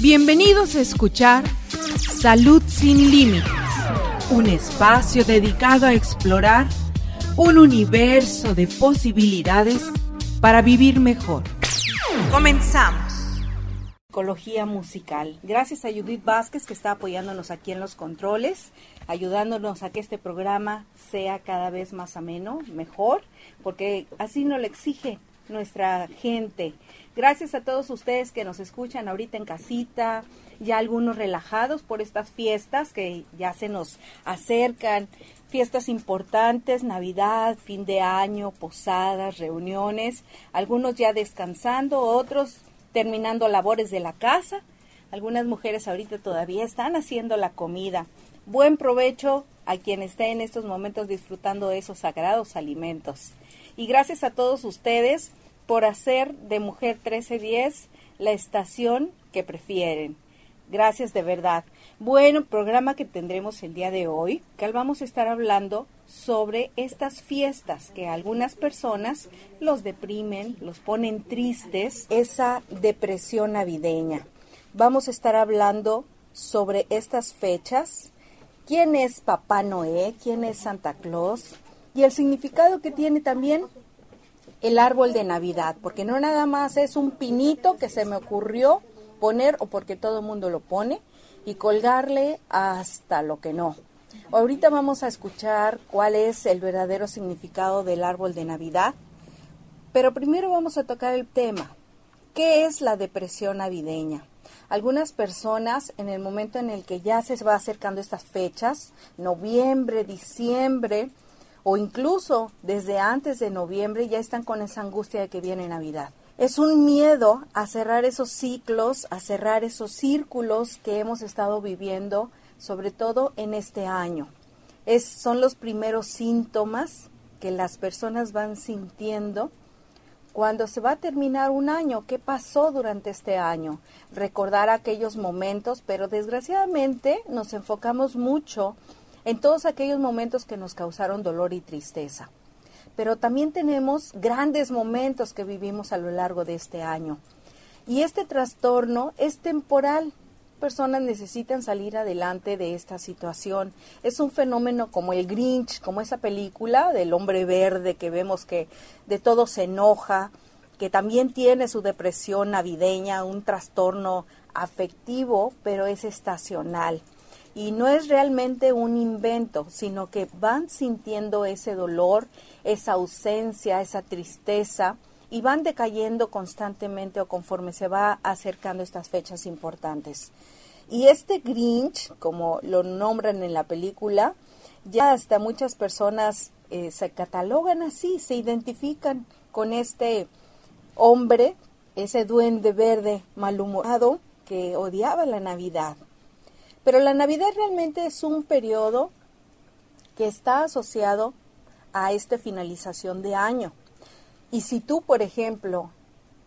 Bienvenidos a escuchar Salud sin Límites, un espacio dedicado a explorar un universo de posibilidades para vivir mejor. Comenzamos. Psicología musical. Gracias a Judith Vázquez que está apoyándonos aquí en los controles, ayudándonos a que este programa sea cada vez más ameno, mejor, porque así nos lo exige nuestra gente. Gracias a todos ustedes que nos escuchan ahorita en casita, ya algunos relajados por estas fiestas que ya se nos acercan, fiestas importantes, Navidad, fin de año, posadas, reuniones, algunos ya descansando, otros terminando labores de la casa. Algunas mujeres ahorita todavía están haciendo la comida. Buen provecho a quien esté en estos momentos disfrutando de esos sagrados alimentos. Y gracias a todos ustedes por hacer de Mujer 1310 la estación que prefieren. Gracias de verdad. Bueno, programa que tendremos el día de hoy, que vamos a estar hablando sobre estas fiestas que algunas personas los deprimen, los ponen tristes, esa depresión navideña. Vamos a estar hablando sobre estas fechas, quién es Papá Noé, quién es Santa Claus y el significado que tiene también el árbol de Navidad, porque no nada más es un pinito que se me ocurrió poner o porque todo el mundo lo pone y colgarle hasta lo que no. Ahorita vamos a escuchar cuál es el verdadero significado del árbol de Navidad, pero primero vamos a tocar el tema. ¿Qué es la depresión navideña? Algunas personas en el momento en el que ya se va acercando estas fechas, noviembre, diciembre, o incluso desde antes de noviembre ya están con esa angustia de que viene Navidad. Es un miedo a cerrar esos ciclos, a cerrar esos círculos que hemos estado viviendo, sobre todo en este año. Es, son los primeros síntomas que las personas van sintiendo cuando se va a terminar un año, ¿qué pasó durante este año? Recordar aquellos momentos, pero desgraciadamente nos enfocamos mucho en todos aquellos momentos que nos causaron dolor y tristeza. Pero también tenemos grandes momentos que vivimos a lo largo de este año. Y este trastorno es temporal. Personas necesitan salir adelante de esta situación. Es un fenómeno como el Grinch, como esa película del hombre verde que vemos que de todo se enoja, que también tiene su depresión navideña, un trastorno afectivo, pero es estacional y no es realmente un invento, sino que van sintiendo ese dolor, esa ausencia, esa tristeza y van decayendo constantemente o conforme se va acercando estas fechas importantes. Y este Grinch, como lo nombran en la película, ya hasta muchas personas eh, se catalogan así, se identifican con este hombre, ese duende verde malhumorado que odiaba la Navidad. Pero la Navidad realmente es un periodo que está asociado a esta finalización de año. Y si tú, por ejemplo,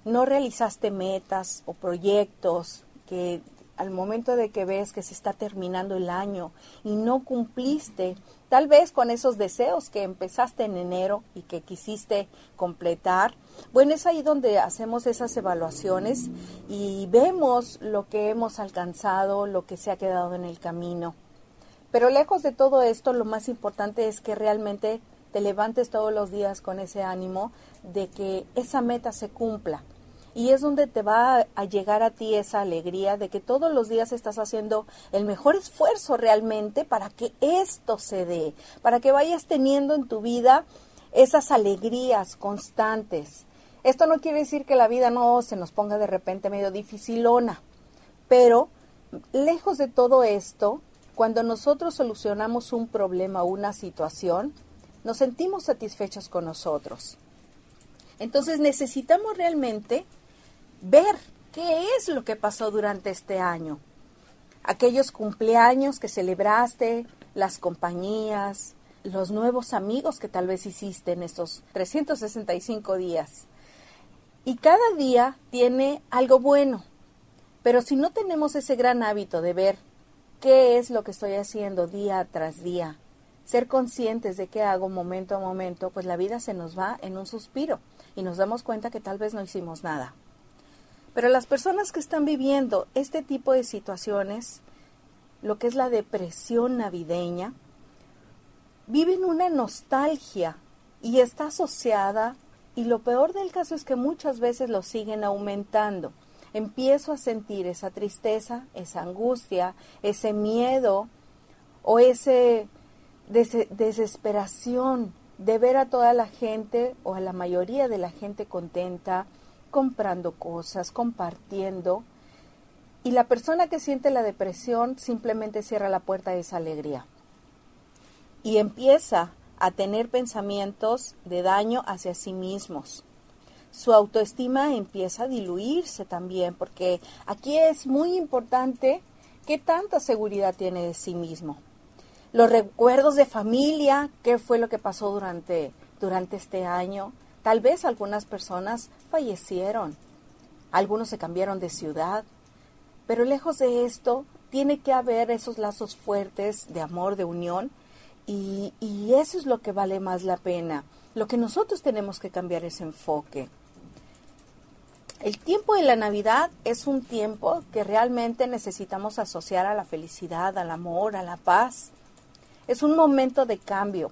no realizaste metas o proyectos que al momento de que ves que se está terminando el año y no cumpliste, tal vez con esos deseos que empezaste en enero y que quisiste completar, bueno, es ahí donde hacemos esas evaluaciones y vemos lo que hemos alcanzado, lo que se ha quedado en el camino. Pero lejos de todo esto, lo más importante es que realmente te levantes todos los días con ese ánimo de que esa meta se cumpla y es donde te va a llegar a ti esa alegría de que todos los días estás haciendo el mejor esfuerzo realmente para que esto se dé, para que vayas teniendo en tu vida esas alegrías constantes. Esto no quiere decir que la vida no se nos ponga de repente medio dificilona, pero lejos de todo esto, cuando nosotros solucionamos un problema o una situación, nos sentimos satisfechos con nosotros. Entonces necesitamos realmente ver ¿Qué es lo que pasó durante este año? Aquellos cumpleaños que celebraste, las compañías, los nuevos amigos que tal vez hiciste en estos 365 días. Y cada día tiene algo bueno. Pero si no tenemos ese gran hábito de ver qué es lo que estoy haciendo día tras día, ser conscientes de qué hago momento a momento, pues la vida se nos va en un suspiro y nos damos cuenta que tal vez no hicimos nada. Pero las personas que están viviendo este tipo de situaciones, lo que es la depresión navideña, viven una nostalgia y está asociada, y lo peor del caso es que muchas veces lo siguen aumentando. Empiezo a sentir esa tristeza, esa angustia, ese miedo o ese desesperación de ver a toda la gente o a la mayoría de la gente contenta, comprando cosas, compartiendo. Y la persona que siente la depresión simplemente cierra la puerta de esa alegría y empieza a tener pensamientos de daño hacia sí mismos. Su autoestima empieza a diluirse también, porque aquí es muy importante qué tanta seguridad tiene de sí mismo. Los recuerdos de familia, qué fue lo que pasó durante, durante este año. Tal vez algunas personas fallecieron, algunos se cambiaron de ciudad, pero lejos de esto, tiene que haber esos lazos fuertes de amor, de unión, y, eso es lo que vale más la pena. Lo que nosotros tenemos que cambiar ese enfoque. El tiempo de la Navidad es un tiempo que realmente necesitamos asociar a la felicidad, al amor, a la paz. Es un momento de cambio.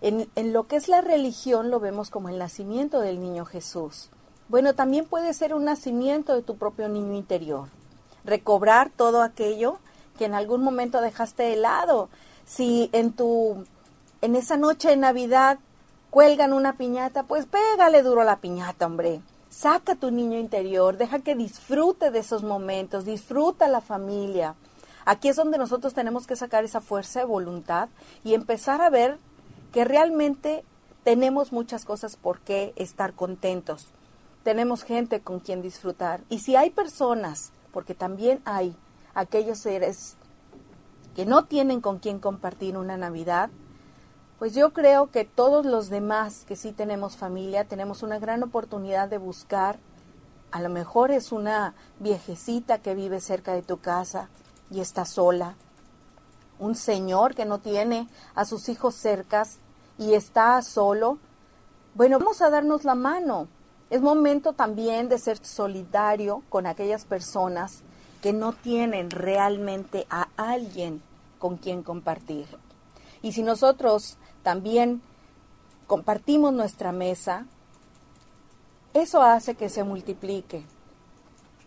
En, lo que es la religión lo vemos como el nacimiento del niño Jesús. Bueno, también puede ser un nacimiento de tu propio niño interior. Recobrar todo aquello que en algún momento dejaste de lado si en tu, en esa noche de Navidad cuelgan una piñata, pues pégale duro a la piñata, hombre. Saca tu niño interior, deja que disfrute de esos momentos, disfruta la familia. Aquí es donde nosotros tenemos que sacar esa fuerza de voluntad y empezar a ver que realmente tenemos muchas cosas por qué estar contentos. Tenemos gente con quien disfrutar. Y si hay personas, porque también hay aquellos seres que no tienen con quién compartir una Navidad, pues yo creo que todos los demás que sí tenemos familia tenemos una gran oportunidad de buscar, a lo mejor es una viejecita que vive cerca de tu casa y está sola, un señor que no tiene a sus hijos cercas y está solo. Bueno, vamos a darnos la mano. Es momento también de ser solidario con aquellas personas que no tienen realmente a alguien con quien compartir. Y si nosotros también compartimos nuestra mesa, eso hace que se multiplique.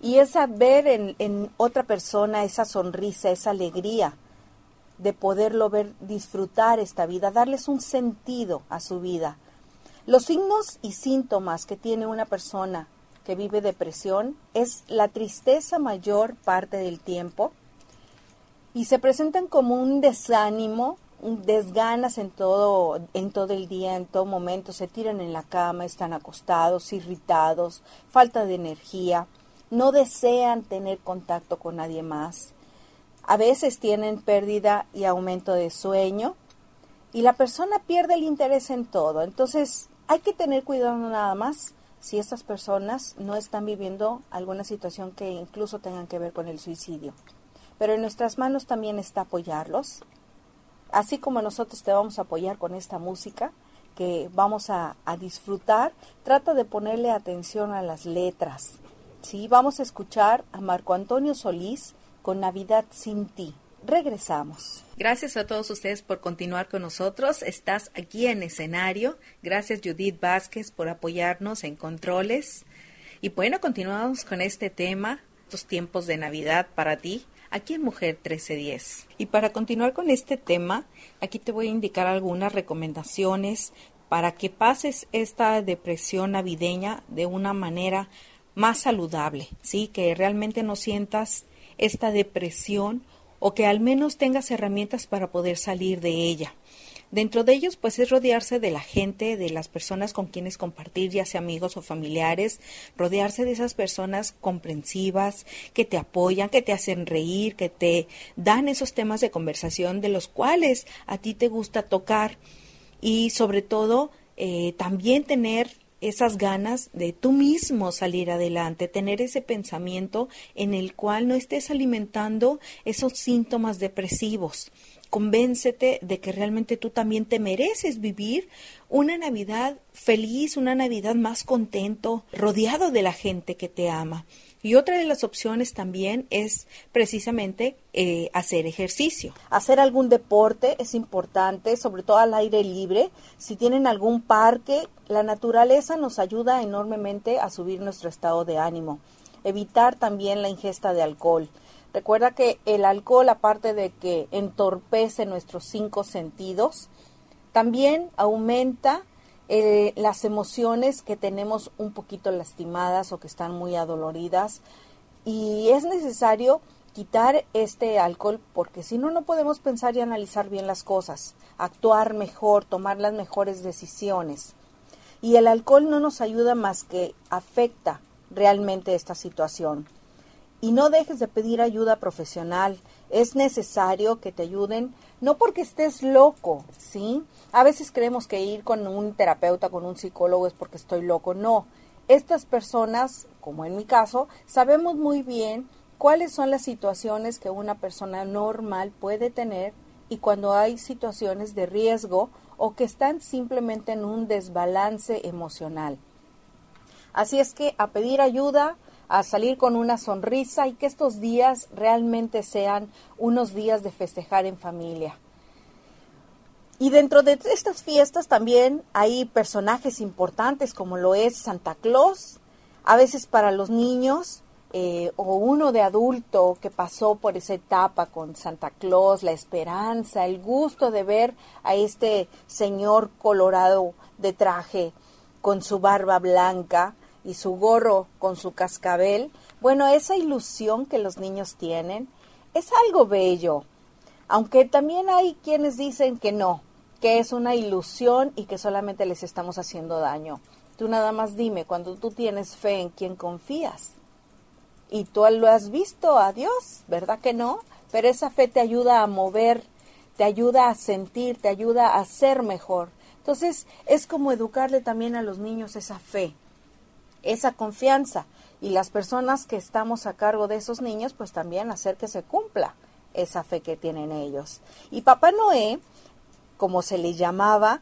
Y es ver en, en, otra persona esa sonrisa, esa alegría de poderlo ver disfrutar esta vida, darles un sentido a su vida. Los signos y síntomas que tiene una persona que vive depresión es la tristeza mayor parte del tiempo, y se presentan como un desánimo, desganas en todo, en todo el día, en todo momento, se tiran en la cama, están acostados, irritados, falta de energía, no desean tener contacto con nadie más. A veces tienen pérdida y aumento de sueño y la persona pierde el interés en todo. Entonces hay que tener cuidado nada más si estas personas no están viviendo alguna situación que incluso tengan que ver con el suicidio pero en nuestras manos también está apoyarlos. Así como nosotros te vamos a apoyar con esta música que vamos a, disfrutar, trata de ponerle atención a las letras. ¿sí? Vamos a escuchar a Marco Antonio Solís con Navidad sin ti. Regresamos. Gracias a todos ustedes por continuar con nosotros. Estás aquí en escenario. Gracias Judith Vázquez por apoyarnos en controles. Y bueno, continuamos con este tema, estos tiempos de Navidad para ti aquí en Mujer 1310. Y para continuar con este tema, aquí te voy a indicar algunas recomendaciones para que pases esta depresión navideña de una manera más saludable, ¿sí? Que realmente no sientas esta depresión o que al menos tengas herramientas para poder salir de ella. Dentro de ellos, pues es rodearse de la gente, de las personas con quienes compartir, ya sea amigos o familiares, rodearse de esas personas comprensivas, que te apoyan, que te hacen reír, que te dan esos temas de conversación de los cuales a ti te gusta tocar y sobre todo eh, también tener esas ganas de tú mismo salir adelante, tener ese pensamiento en el cual no estés alimentando esos síntomas depresivos. Convéncete de que realmente tú también te mereces vivir una Navidad feliz, una Navidad más contento, rodeado de la gente que te ama. Y otra de las opciones también es precisamente eh, hacer ejercicio. Hacer algún deporte es importante, sobre todo al aire libre. Si tienen algún parque, la naturaleza nos ayuda enormemente a subir nuestro estado de ánimo. Evitar también la ingesta de alcohol. Recuerda que el alcohol, aparte de que entorpece nuestros cinco sentidos, también aumenta eh, las emociones que tenemos un poquito lastimadas o que están muy adoloridas y es necesario quitar este alcohol porque si no no podemos pensar y analizar bien las cosas, actuar mejor, tomar las mejores decisiones. Y el alcohol no nos ayuda más que afecta realmente esta situación. Y no dejes de pedir ayuda profesional. Es necesario que te ayuden, no porque estés loco, ¿sí? A veces creemos que ir con un terapeuta, con un psicólogo es porque estoy loco. No, estas personas, como en mi caso, sabemos muy bien cuáles son las situaciones que una persona normal puede tener y cuando hay situaciones de riesgo o que están simplemente en un desbalance emocional. Así es que a pedir ayuda, a salir con una sonrisa y que estos días realmente sean unos días de festejar en familia. Y dentro de estas fiestas también hay personajes importantes como lo es Santa Claus, a veces para los niños eh, o uno de adulto que pasó por esa etapa con Santa Claus, la esperanza, el gusto de ver a este señor colorado de traje con su barba blanca y su gorro con su cascabel. Bueno, esa ilusión que los niños tienen es algo bello, aunque también hay quienes dicen que no, que es una ilusión y que solamente les estamos haciendo daño. Tú nada más dime, cuando tú tienes fe en quien confías y tú lo has visto a Dios, ¿verdad que no? Pero esa fe te ayuda a mover, te ayuda a sentir, te ayuda a ser mejor. Entonces es como educarle también a los niños esa fe, esa confianza y las personas que estamos a cargo de esos niños pues también hacer que se cumpla esa fe que tienen ellos. Y Papá Noé como se le llamaba,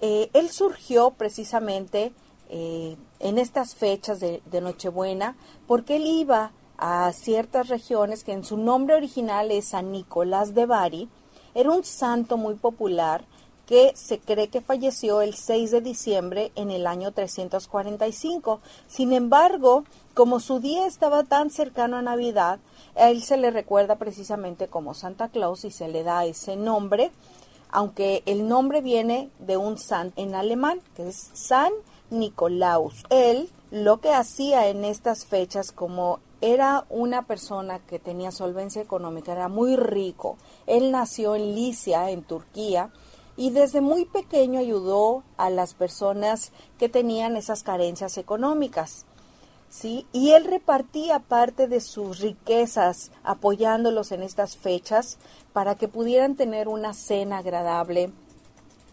eh, él surgió precisamente eh, en estas fechas de, de, Nochebuena porque él iba a ciertas regiones que en su nombre original es San Nicolás de Bari, era un santo muy popular que se cree que falleció el 6 de diciembre en el año 345. Sin embargo, como su día estaba tan cercano a Navidad, a él se le recuerda precisamente como Santa Claus y se le da ese nombre aunque el nombre viene de un san en alemán, que es San Nicolaus. Él lo que hacía en estas fechas, como era una persona que tenía solvencia económica, era muy rico. Él nació en Licia, en Turquía, y desde muy pequeño ayudó a las personas que tenían esas carencias económicas. ¿sí? Y él repartía parte de sus riquezas apoyándolos en estas fechas para que pudieran tener una cena agradable,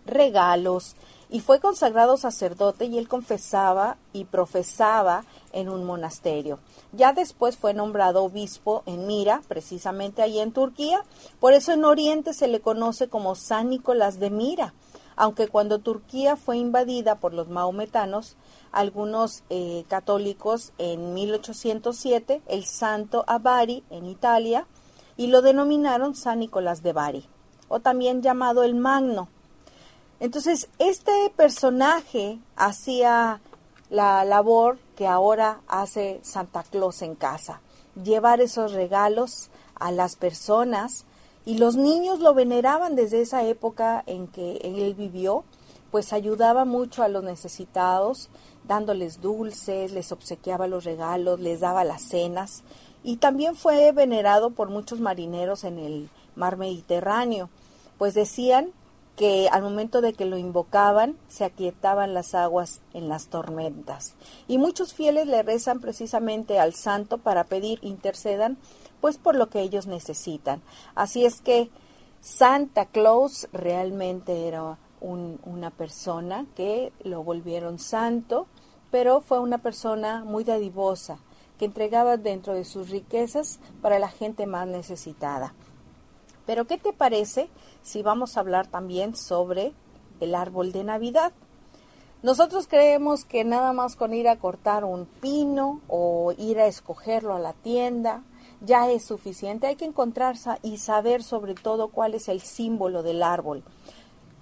regalos, y fue consagrado sacerdote y él confesaba y profesaba en un monasterio. Ya después fue nombrado obispo en Mira, precisamente ahí en Turquía, por eso en Oriente se le conoce como San Nicolás de Mira, aunque cuando Turquía fue invadida por los maometanos, algunos eh, católicos en 1807 el santo a en Italia y lo denominaron San Nicolás de Bari o también llamado el Magno. Entonces, este personaje hacía la labor que ahora hace Santa Claus en casa, llevar esos regalos a las personas y los niños lo veneraban desde esa época en que él vivió, pues ayudaba mucho a los necesitados, dándoles dulces, les obsequiaba los regalos, les daba las cenas y también fue venerado por muchos marineros en el mar Mediterráneo, pues decían que al momento de que lo invocaban se aquietaban las aguas en las tormentas. Y muchos fieles le rezan precisamente al santo para pedir intercedan pues por lo que ellos necesitan. Así es que Santa Claus realmente era una persona que lo volvieron santo, pero fue una persona muy dadivosa, que entregaba dentro de sus riquezas para la gente más necesitada. Pero ¿qué te parece si vamos a hablar también sobre el árbol de Navidad? Nosotros creemos que nada más con ir a cortar un pino o ir a escogerlo a la tienda ya es suficiente. Hay que encontrar y saber sobre todo cuál es el símbolo del árbol.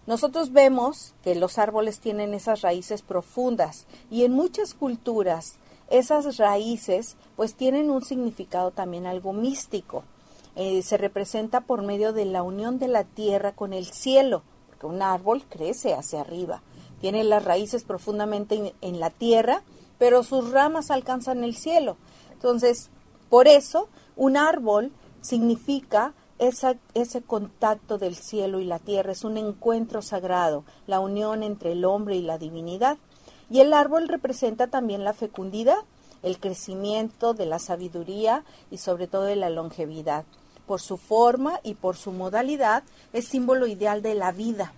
Nosotros vemos que los árboles tienen esas raíces profundas y en muchas culturas esas raíces pues tienen un significado también algo místico. Eh, se representa por medio de la unión de la tierra con el cielo, porque un árbol crece hacia arriba, tiene las raíces profundamente en la tierra, pero sus ramas alcanzan el cielo. Entonces, por eso un árbol significa ese contacto del cielo y la tierra, es un encuentro sagrado, la unión entre el hombre y la divinidad. Y el árbol representa también la fecundidad, el crecimiento de la sabiduría y sobre todo de la longevidad. Por su forma y por su modalidad es símbolo ideal de la vida.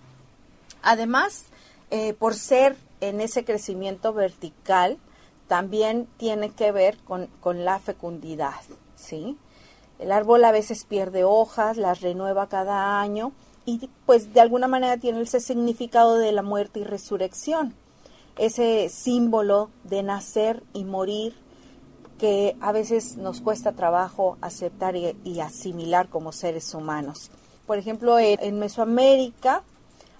Además, eh, por ser en ese crecimiento vertical, también tiene que ver con, con la fecundidad. ¿sí? El árbol a veces pierde hojas, las renueva cada año y pues de alguna manera tiene ese significado de la muerte y resurrección, ese símbolo de nacer y morir que a veces nos cuesta trabajo aceptar y, asimilar como seres humanos. Por ejemplo, en, Mesoamérica,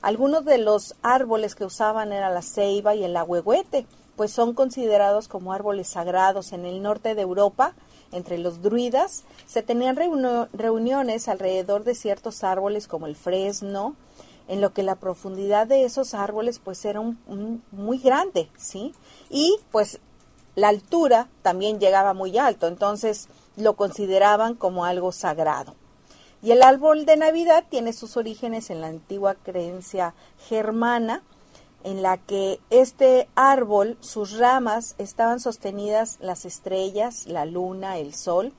algunos de los árboles que usaban era la ceiba y el ahuehuete, pues son considerados como árboles sagrados en el norte de Europa entre los druidas, se tenían reuniones alrededor de ciertos árboles como el fresno, en lo que la profundidad de esos árboles pues era muy grande, ¿sí? Y pues la altura también llegaba muy alto, entonces lo consideraban como algo sagrado. Y el árbol de Navidad tiene sus orígenes en la antigua creencia germana, en la que este árbol, sus ramas estaban sostenidas las estrellas, la luna, el sol,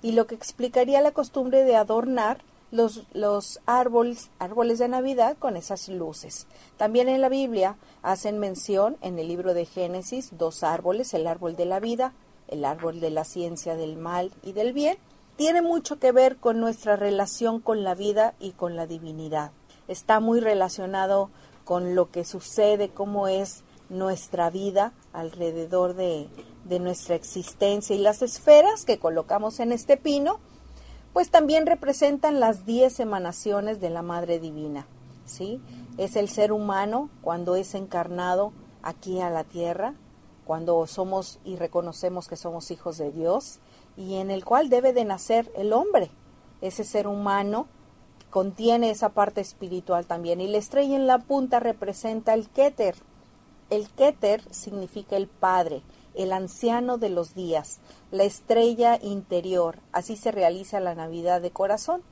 y lo que explicaría la costumbre de adornar los, los árboles, árboles de Navidad con esas luces. También en la Biblia hacen mención en el libro de Génesis dos árboles, el árbol de la vida, el árbol de la ciencia del mal y del bien. Tiene mucho que ver con nuestra relación con la vida y con la divinidad. Está muy relacionado con lo que sucede, cómo es nuestra vida alrededor de, nuestra existencia y las esferas que colocamos en este pino, pues también representan las diez emanaciones de la Madre Divina, ¿sí? Es el ser humano cuando es encarnado aquí a la tierra, cuando somos y reconocemos que somos hijos de Dios y en el cual debe de nacer el hombre, ese ser humano contiene esa parte espiritual también. Y la estrella en la punta representa el Keter. El Keter significa el Padre, el anciano de los días, la estrella interior. Así se realiza la Navidad de corazón.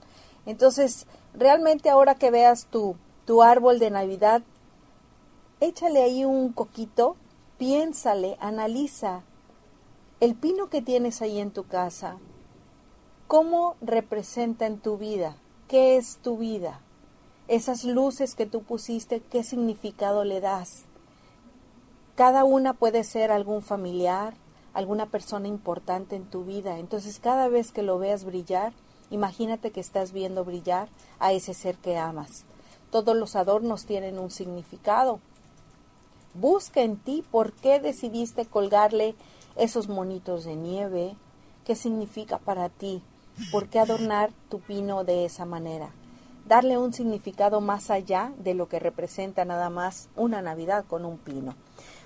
Entonces, realmente ahora que veas tu, tu árbol de Navidad, échale ahí un coquito, piénsale, analiza el pino que tienes ahí en tu casa, cómo representa en tu vida ¿Qué es tu vida? Esas luces que tú pusiste, ¿qué significado le das? Cada una puede ser algún familiar, alguna persona importante en tu vida. Entonces cada vez que lo veas brillar, imagínate que estás viendo brillar a ese ser que amas. Todos los adornos tienen un significado. Busca en ti por qué decidiste colgarle esos monitos de nieve, qué significa para ti, ¿Por qué adornar tu pino de esa manera? Darle un significado más allá de lo que representa nada más una Navidad con un pino.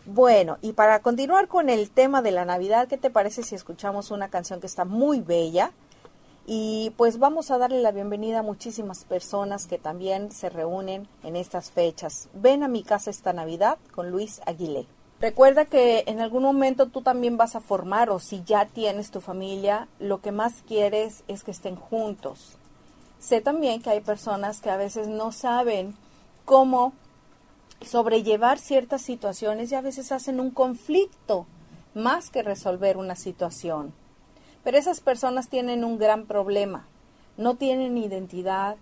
Bueno, y para continuar con el tema de la Navidad, ¿qué te parece si escuchamos una canción que está muy bella? Y pues vamos a darle la bienvenida a muchísimas personas que también se reúnen en estas fechas. Ven a mi casa esta Navidad con Luis Aguilé. Recuerda que en algún momento tú también vas a formar o si ya tienes tu familia, lo que más quieres es que estén juntos. Sé también que hay personas que a veces no saben cómo sobrellevar ciertas situaciones y a veces hacen un conflicto más que resolver una situación. Pero esas personas tienen un gran problema. No tienen identidad,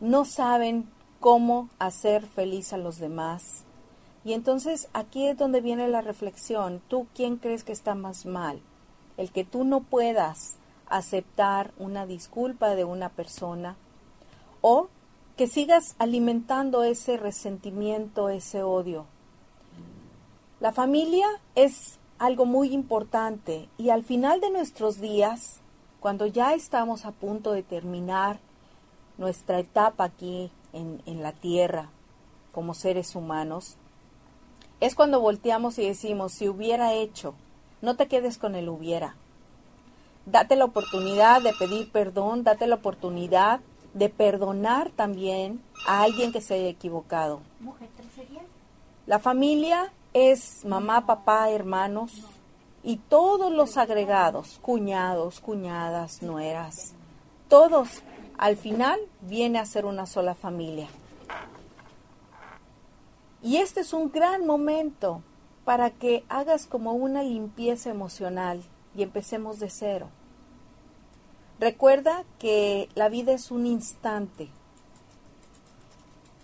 no saben cómo hacer feliz a los demás. Y entonces aquí es donde viene la reflexión. ¿Tú quién crees que está más mal? El que tú no puedas aceptar una disculpa de una persona o que sigas alimentando ese resentimiento, ese odio. La familia es algo muy importante y al final de nuestros días, cuando ya estamos a punto de terminar nuestra etapa aquí en, en la tierra como seres humanos, es cuando volteamos y decimos, si hubiera hecho, no te quedes con el hubiera. Date la oportunidad de pedir perdón, date la oportunidad de perdonar también a alguien que se haya equivocado. La familia es mamá, papá, hermanos y todos los agregados, cuñados, cuñadas, nueras, todos al final viene a ser una sola familia. Y este es un gran momento para que hagas como una limpieza emocional y empecemos de cero. Recuerda que la vida es un instante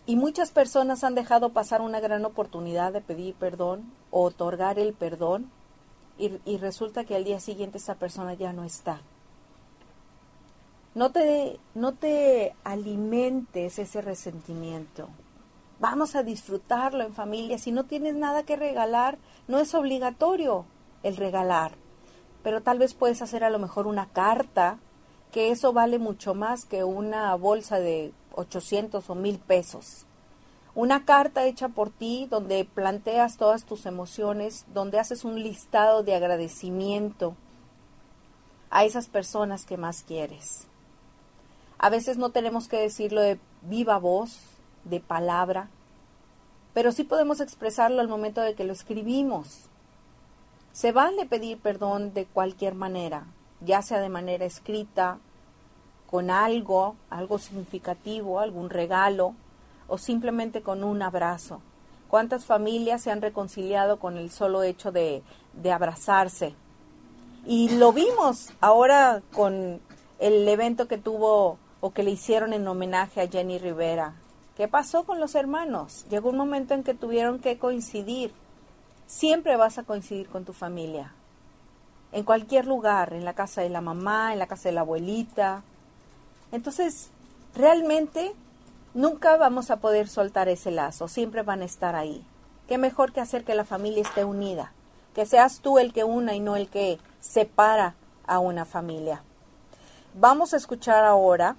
y muchas personas han dejado pasar una gran oportunidad de pedir perdón o otorgar el perdón y, resulta que al día siguiente esa persona ya no está. No te, no te alimentes ese resentimiento. Vamos a disfrutarlo en familia. Si no tienes nada que regalar, no es obligatorio el regalar. Pero tal vez puedes hacer a lo mejor una carta que eso vale mucho más que una bolsa de 800 o 1000 pesos. Una carta hecha por ti donde planteas todas tus emociones, donde haces un listado de agradecimiento a esas personas que más quieres. A veces no tenemos que decirlo de viva voz, de palabra, pero sí podemos expresarlo al momento de que lo escribimos. Se vale pedir perdón de cualquier manera, ya sea de manera escrita, con algo, algo significativo, algún regalo, o simplemente con un abrazo. ¿Cuántas familias se han reconciliado con el solo hecho de, de abrazarse? Y lo vimos ahora con el evento que tuvo o que le hicieron en homenaje a Jenny Rivera. ¿Qué pasó con los hermanos? Llegó un momento en que tuvieron que coincidir. Siempre vas a coincidir con tu familia en cualquier lugar, en la casa de la mamá, en la casa de la abuelita. Entonces, realmente nunca vamos a poder soltar ese lazo, siempre van a estar ahí. Qué mejor que hacer que la familia esté unida, que seas tú el que una y no el que separa a una familia. Vamos a escuchar ahora,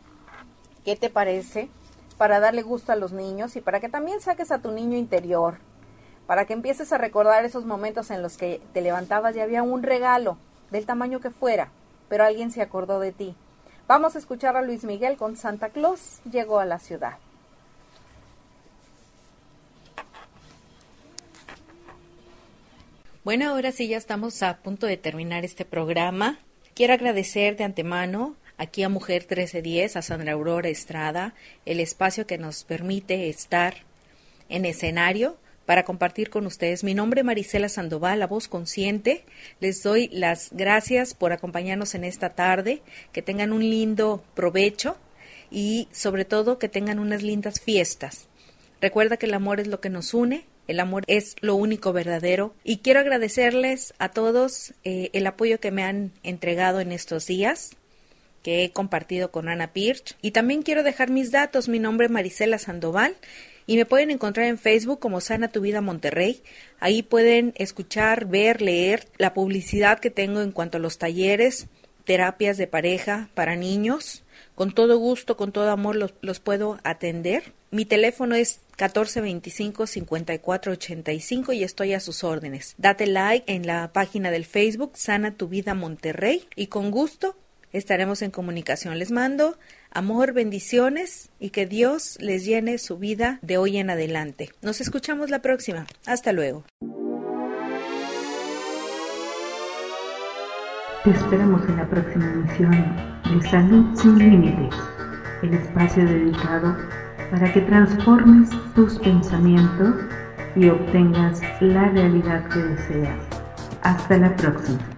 ¿qué te parece? Para darle gusto a los niños y para que también saques a tu niño interior para que empieces a recordar esos momentos en los que te levantabas y había un regalo, del tamaño que fuera, pero alguien se acordó de ti. Vamos a escuchar a Luis Miguel con Santa Claus llegó a la ciudad. Bueno, ahora sí ya estamos a punto de terminar este programa. Quiero agradecer de antemano aquí a Mujer 1310, a Sandra Aurora Estrada, el espacio que nos permite estar en escenario para compartir con ustedes. Mi nombre es Marisela Sandoval, la voz consciente. Les doy las gracias por acompañarnos en esta tarde. Que tengan un lindo provecho y sobre todo que tengan unas lindas fiestas. Recuerda que el amor es lo que nos une, el amor es lo único verdadero y quiero agradecerles a todos eh, el apoyo que me han entregado en estos días que he compartido con Ana Pirch y también quiero dejar mis datos. Mi nombre es Marisela Sandoval y me pueden encontrar en Facebook como Sana Tu Vida Monterrey. Ahí pueden escuchar, ver, leer la publicidad que tengo en cuanto a los talleres, terapias de pareja para niños. Con todo gusto, con todo amor los, los puedo atender. Mi teléfono es 1425-5485 y estoy a sus órdenes. Date like en la página del Facebook Sana Tu Vida Monterrey y con gusto estaremos en comunicación. Les mando amor, bendiciones y que Dios les llene su vida de hoy en adelante. Nos escuchamos la próxima. Hasta luego. Te esperamos en la próxima emisión de Salud sin Límites, el espacio dedicado para que transformes tus pensamientos y obtengas la realidad que deseas. Hasta la próxima.